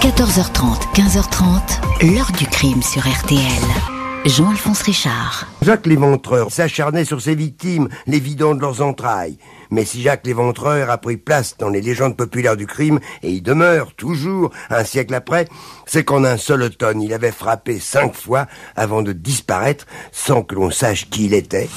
14h30, 15h30, l'heure du crime sur RTL. Jean-Alphonse Richard. Jacques Léventreur s'acharnait sur ses victimes, les vidant de leurs entrailles. Mais si Jacques Léventreur a pris place dans les légendes populaires du crime, et y demeure toujours un siècle après, c'est qu'en un seul automne, il avait frappé cinq fois avant de disparaître sans que l'on sache qui il était.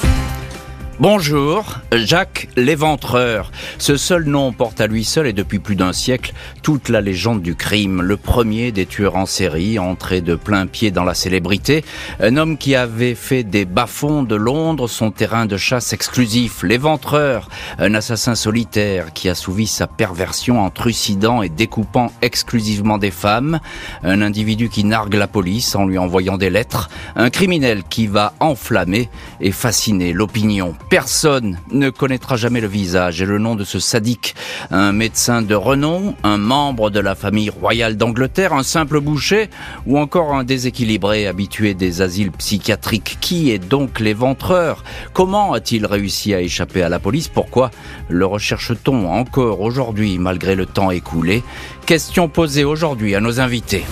Bonjour, Jacques l'Éventreur. Ce seul nom porte à lui seul et depuis plus d'un siècle toute la légende du crime. Le premier des tueurs en série, entré de plein pied dans la célébrité. Un homme qui avait fait des bas-fonds de Londres son terrain de chasse exclusif. L'Éventreur, un assassin solitaire qui assouvit sa perversion en trucidant et découpant exclusivement des femmes. Un individu qui nargue la police en lui envoyant des lettres. Un criminel qui va enflammer et fasciner l'opinion Personne ne connaîtra jamais le visage et le nom de ce sadique. Un médecin de renom, un membre de la famille royale d'Angleterre, un simple boucher ou encore un déséquilibré habitué des asiles psychiatriques. Qui est donc l'éventreur? Comment a-t-il réussi à échapper à la police? Pourquoi le recherche-t-on encore aujourd'hui malgré le temps écoulé? Question posée aujourd'hui à nos invités.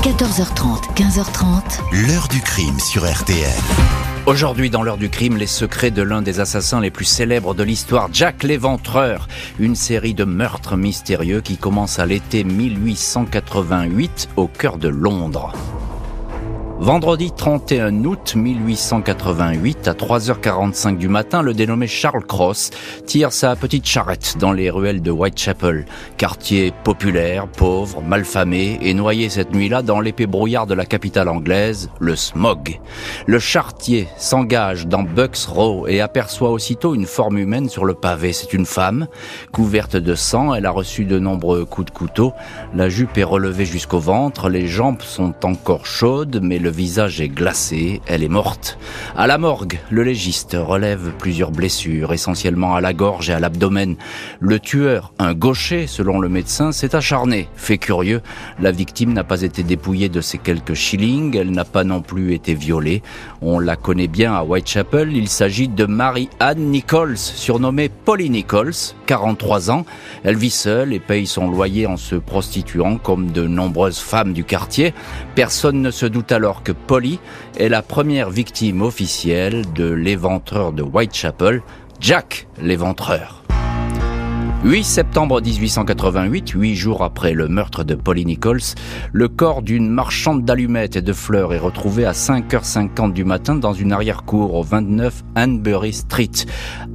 14h30, 15h30. L'heure du crime sur RTL. Aujourd'hui, dans l'heure du crime, les secrets de l'un des assassins les plus célèbres de l'histoire, Jack l'Éventreur. Une série de meurtres mystérieux qui commence à l'été 1888 au cœur de Londres. Vendredi 31 août 1888, à 3h45 du matin, le dénommé Charles Cross tire sa petite charrette dans les ruelles de Whitechapel, quartier populaire, pauvre, malfamé et noyé cette nuit-là dans l'épais brouillard de la capitale anglaise, le smog. Le chartier s'engage dans Bucks Row et aperçoit aussitôt une forme humaine sur le pavé. C'est une femme, couverte de sang, elle a reçu de nombreux coups de couteau, la jupe est relevée jusqu'au ventre, les jambes sont encore chaudes, mais le le visage est glacé, elle est morte. À la morgue, le légiste relève plusieurs blessures, essentiellement à la gorge et à l'abdomen. Le tueur, un gaucher selon le médecin, s'est acharné. Fait curieux, la victime n'a pas été dépouillée de ses quelques shillings, elle n'a pas non plus été violée. On la connaît bien à Whitechapel, il s'agit de Marie-Anne Nichols, surnommée Polly Nichols, 43 ans. Elle vit seule et paye son loyer en se prostituant comme de nombreuses femmes du quartier. Personne ne se doute alors que Polly est la première victime officielle de l'éventreur de Whitechapel, Jack l'éventreur. 8 septembre 1888, huit jours après le meurtre de Polly Nichols, le corps d'une marchande d'allumettes et de fleurs est retrouvé à 5h50 du matin dans une arrière-cour au 29 Hanbury Street.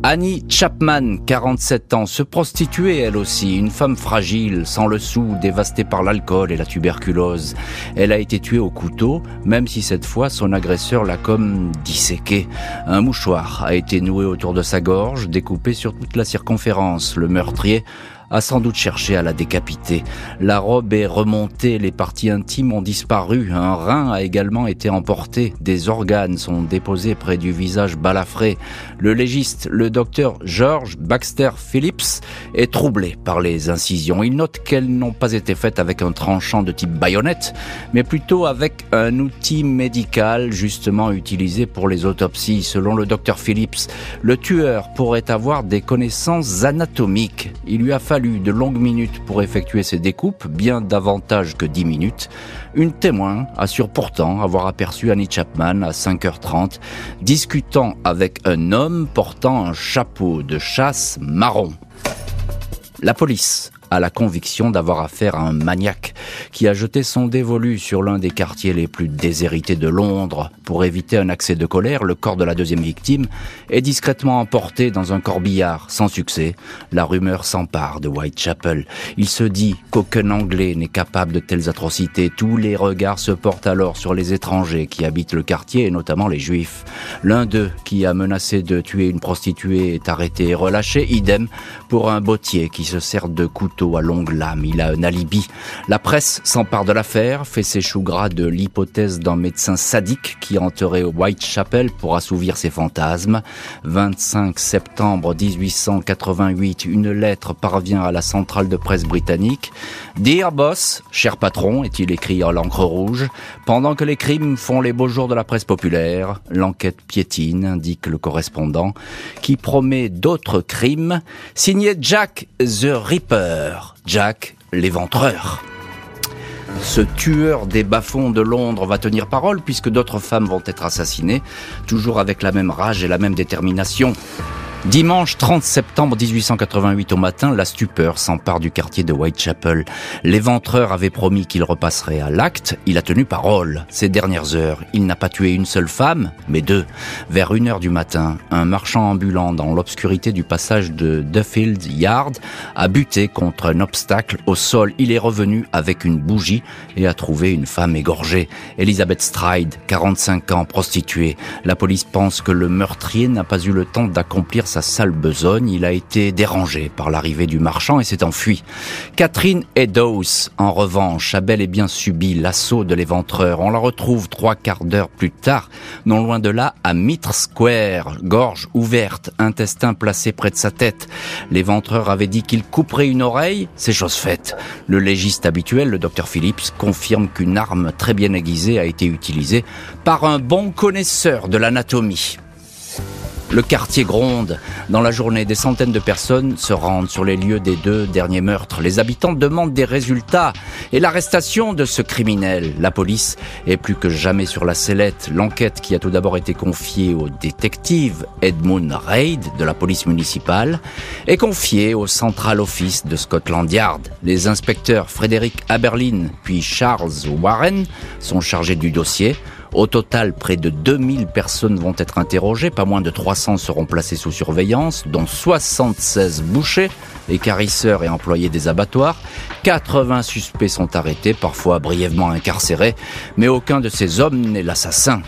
Annie Chapman, 47 ans, se prostituait elle aussi, une femme fragile, sans le sou, dévastée par l'alcool et la tuberculose. Elle a été tuée au couteau, même si cette fois son agresseur l'a comme disséquée. Un mouchoir a été noué autour de sa gorge, découpé sur toute la circonférence. Le meurtrier a sans doute cherché à la décapiter. La robe est remontée, les parties intimes ont disparu, un rein a également été emporté, des organes sont déposés près du visage balafré. Le légiste, le docteur George Baxter Phillips, est troublé par les incisions. Il note qu'elles n'ont pas été faites avec un tranchant de type baïonnette, mais plutôt avec un outil médical justement utilisé pour les autopsies. Selon le docteur Phillips, le tueur pourrait avoir des connaissances anatomiques. Il lui a de longues minutes pour effectuer ces découpes, bien davantage que dix minutes. Une témoin assure pourtant avoir aperçu Annie Chapman à 5h30 discutant avec un homme portant un chapeau de chasse marron. La police a la conviction d'avoir affaire à un maniaque qui a jeté son dévolu sur l'un des quartiers les plus déshérités de Londres. Pour éviter un accès de colère, le corps de la deuxième victime est discrètement emporté dans un corbillard. Sans succès, la rumeur s'empare de Whitechapel. Il se dit qu'aucun Anglais n'est capable de telles atrocités. Tous les regards se portent alors sur les étrangers qui habitent le quartier et notamment les juifs. L'un d'eux, qui a menacé de tuer une prostituée, est arrêté et relâché. Idem pour un bottier qui se sert de couteau à longue lame. Il a un alibi. La presse s'empare de l'affaire, fait ses choux gras de l'hypothèse d'un médecin sadique qui entrait au Whitechapel pour assouvir ses fantasmes. 25 septembre 1888, une lettre parvient à la centrale de presse britannique. Dear boss, cher patron, est-il écrit en l'encre rouge, pendant que les crimes font les beaux jours de la presse populaire, l'enquête piétine, indique le correspondant, qui promet d'autres crimes, signé Jack the Ripper, Jack l'éventreur. Ce tueur des bas-fonds de Londres va tenir parole puisque d'autres femmes vont être assassinées, toujours avec la même rage et la même détermination. Dimanche 30 septembre 1888 au matin, la stupeur s'empare du quartier de Whitechapel. L'éventreur avait promis qu'il repasserait à l'acte. Il a tenu parole. Ces dernières heures, il n'a pas tué une seule femme, mais deux. Vers une heure du matin, un marchand ambulant dans l'obscurité du passage de Duffield Yard a buté contre un obstacle au sol. Il est revenu avec une bougie et a trouvé une femme égorgée. Elizabeth Stride, 45 ans, prostituée. La police pense que le meurtrier n'a pas eu le temps d'accomplir sa sale besogne, il a été dérangé par l'arrivée du marchand et s'est enfui. Catherine Eddowes, en revanche, a bel et bien subi l'assaut de l'éventreur. On la retrouve trois quarts d'heure plus tard, non loin de là, à Mitre Square, gorge ouverte, intestin placé près de sa tête. L'éventreur avait dit qu'il couperait une oreille, c'est chose faite. Le légiste habituel, le docteur Phillips, confirme qu'une arme très bien aiguisée a été utilisée par un bon connaisseur de l'anatomie. Le quartier gronde. Dans la journée, des centaines de personnes se rendent sur les lieux des deux derniers meurtres. Les habitants demandent des résultats et l'arrestation de ce criminel. La police est plus que jamais sur la sellette. L'enquête qui a tout d'abord été confiée au détective Edmund Reid de la police municipale est confiée au Central Office de Scotland Yard. Les inspecteurs Frédéric Aberlin puis Charles Warren sont chargés du dossier. Au total, près de 2000 personnes vont être interrogées, pas moins de 300 seront placées sous surveillance, dont 76 bouchers, écarisseurs et employés des abattoirs. 80 suspects sont arrêtés, parfois brièvement incarcérés, mais aucun de ces hommes n'est l'assassin.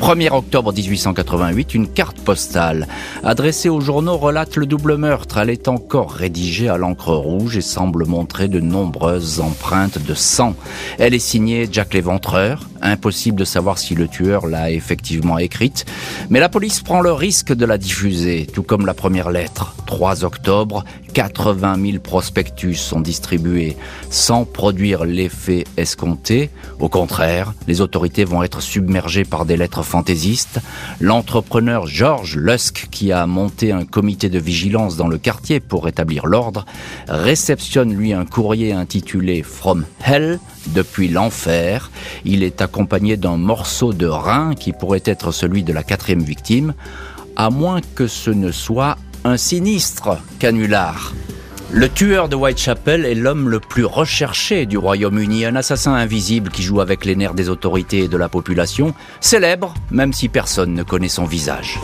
1er octobre 1888, une carte postale adressée aux journaux relate le double meurtre. Elle est encore rédigée à l'encre rouge et semble montrer de nombreuses empreintes de sang. Elle est signée Jack Léventreur. Impossible de savoir si le tueur l'a effectivement écrite, mais la police prend le risque de la diffuser, tout comme la première lettre. 3 octobre, 80 000 prospectus sont distribués sans produire l'effet escompté. Au contraire, les autorités vont être submergées par des lettres fantaisiste, l'entrepreneur George Lusk, qui a monté un comité de vigilance dans le quartier pour rétablir l'ordre, réceptionne lui un courrier intitulé From Hell, depuis l'enfer. Il est accompagné d'un morceau de rein qui pourrait être celui de la quatrième victime, à moins que ce ne soit un sinistre canular. Le tueur de Whitechapel est l'homme le plus recherché du Royaume-Uni, un assassin invisible qui joue avec les nerfs des autorités et de la population, célèbre même si personne ne connaît son visage.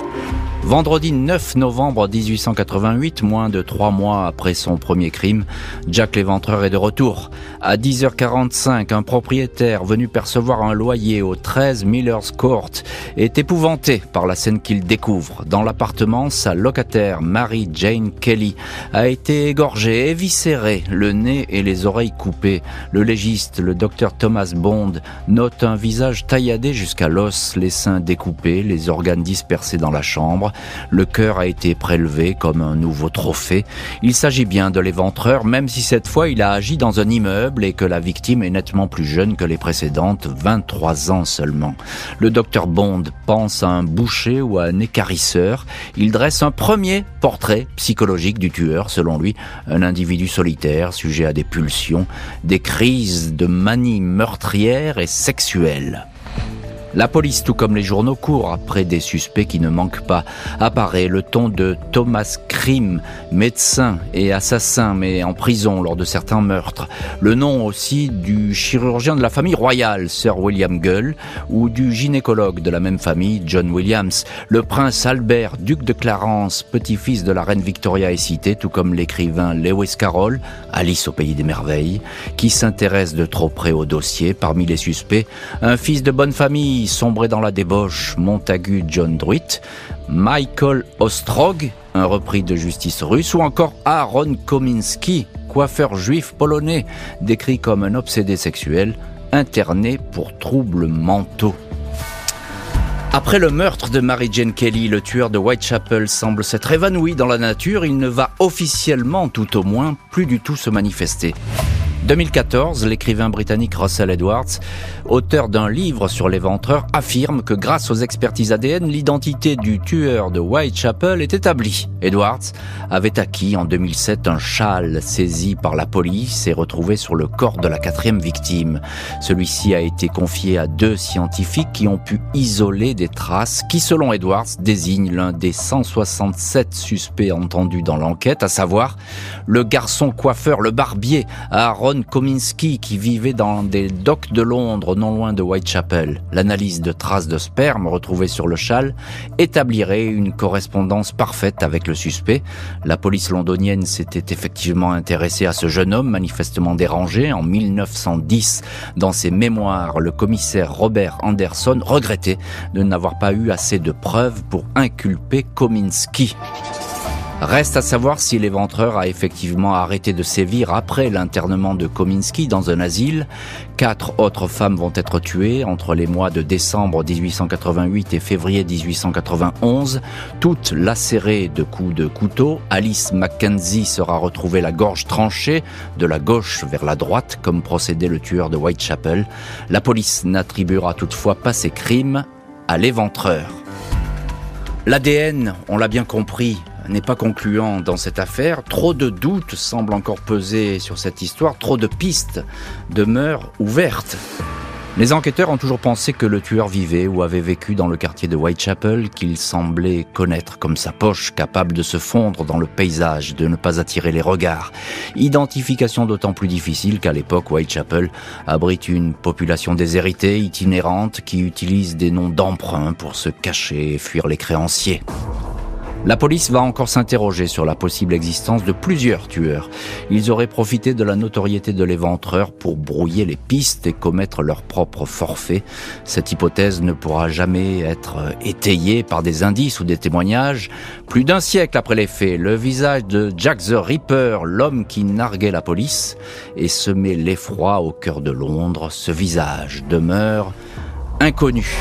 Vendredi 9 novembre 1888, moins de trois mois après son premier crime, Jack l'éventreur est de retour. À 10h45, un propriétaire venu percevoir un loyer au 13 Miller's Court est épouvanté par la scène qu'il découvre. Dans l'appartement, sa locataire, Mary Jane Kelly, a été égorgée, éviscérée, le nez et les oreilles coupées. Le légiste, le docteur Thomas Bond, note un visage tailladé jusqu'à l'os, les seins découpés, les organes dispersés dans la chambre. Le cœur a été prélevé comme un nouveau trophée. Il s'agit bien de l'éventreur, même si cette fois il a agi dans un immeuble et que la victime est nettement plus jeune que les précédentes, 23 ans seulement. Le docteur Bond pense à un boucher ou à un écarisseur. Il dresse un premier portrait psychologique du tueur, selon lui, un individu solitaire, sujet à des pulsions, des crises de manie meurtrière et sexuelle. La police, tout comme les journaux, courent après des suspects qui ne manquent pas. Apparaît le ton de Thomas Krim, médecin et assassin, mais en prison lors de certains meurtres. Le nom aussi du chirurgien de la famille royale, Sir William Gull, ou du gynécologue de la même famille, John Williams. Le prince Albert, duc de Clarence, petit-fils de la reine Victoria est cité, tout comme l'écrivain Lewis Carroll, Alice au pays des merveilles, qui s'intéresse de trop près au dossier. Parmi les suspects, un fils de bonne famille, sombré dans la débauche, Montagu John Druitt, Michael Ostrog, un repris de justice russe, ou encore Aaron Kominski, coiffeur juif polonais, décrit comme un obsédé sexuel, interné pour troubles mentaux. Après le meurtre de Mary Jane Kelly, le tueur de Whitechapel semble s'être évanoui dans la nature. Il ne va officiellement, tout au moins, plus du tout se manifester. 2014, l'écrivain britannique Russell Edwards, auteur d'un livre sur les ventreurs, affirme que grâce aux expertises ADN, l'identité du tueur de Whitechapel est établie. Edwards avait acquis en 2007 un châle saisi par la police et retrouvé sur le corps de la quatrième victime. Celui-ci a été confié à deux scientifiques qui ont pu isoler des traces qui, selon Edwards, désignent l'un des 167 suspects entendus dans l'enquête, à savoir le garçon coiffeur, le barbier, Aaron Kominski qui vivait dans des docks de Londres non loin de Whitechapel. L'analyse de traces de sperme retrouvées sur le châle établirait une correspondance parfaite avec le suspect. La police londonienne s'était effectivement intéressée à ce jeune homme manifestement dérangé en 1910. Dans ses mémoires, le commissaire Robert Anderson regrettait de n'avoir pas eu assez de preuves pour inculper Kominski. Reste à savoir si l'éventreur a effectivement arrêté de sévir après l'internement de Kominski dans un asile. Quatre autres femmes vont être tuées entre les mois de décembre 1888 et février 1891, toutes lacérées de coups de couteau. Alice Mackenzie sera retrouvée la gorge tranchée de la gauche vers la droite comme procédait le tueur de Whitechapel. La police n'attribuera toutefois pas ces crimes à l'éventreur. L'ADN, on l'a bien compris, n'est pas concluant dans cette affaire. Trop de doutes semblent encore peser sur cette histoire, trop de pistes demeurent ouvertes. Les enquêteurs ont toujours pensé que le tueur vivait ou avait vécu dans le quartier de Whitechapel qu'il semblait connaître comme sa poche, capable de se fondre dans le paysage, de ne pas attirer les regards. Identification d'autant plus difficile qu'à l'époque, Whitechapel abrite une population déshéritée, itinérante, qui utilise des noms d'emprunt pour se cacher et fuir les créanciers. La police va encore s'interroger sur la possible existence de plusieurs tueurs. Ils auraient profité de la notoriété de l'éventreur pour brouiller les pistes et commettre leur propre forfait. Cette hypothèse ne pourra jamais être étayée par des indices ou des témoignages. Plus d'un siècle après les faits, le visage de Jack the Ripper, l'homme qui narguait la police et semait l'effroi au cœur de Londres, ce visage demeure inconnu.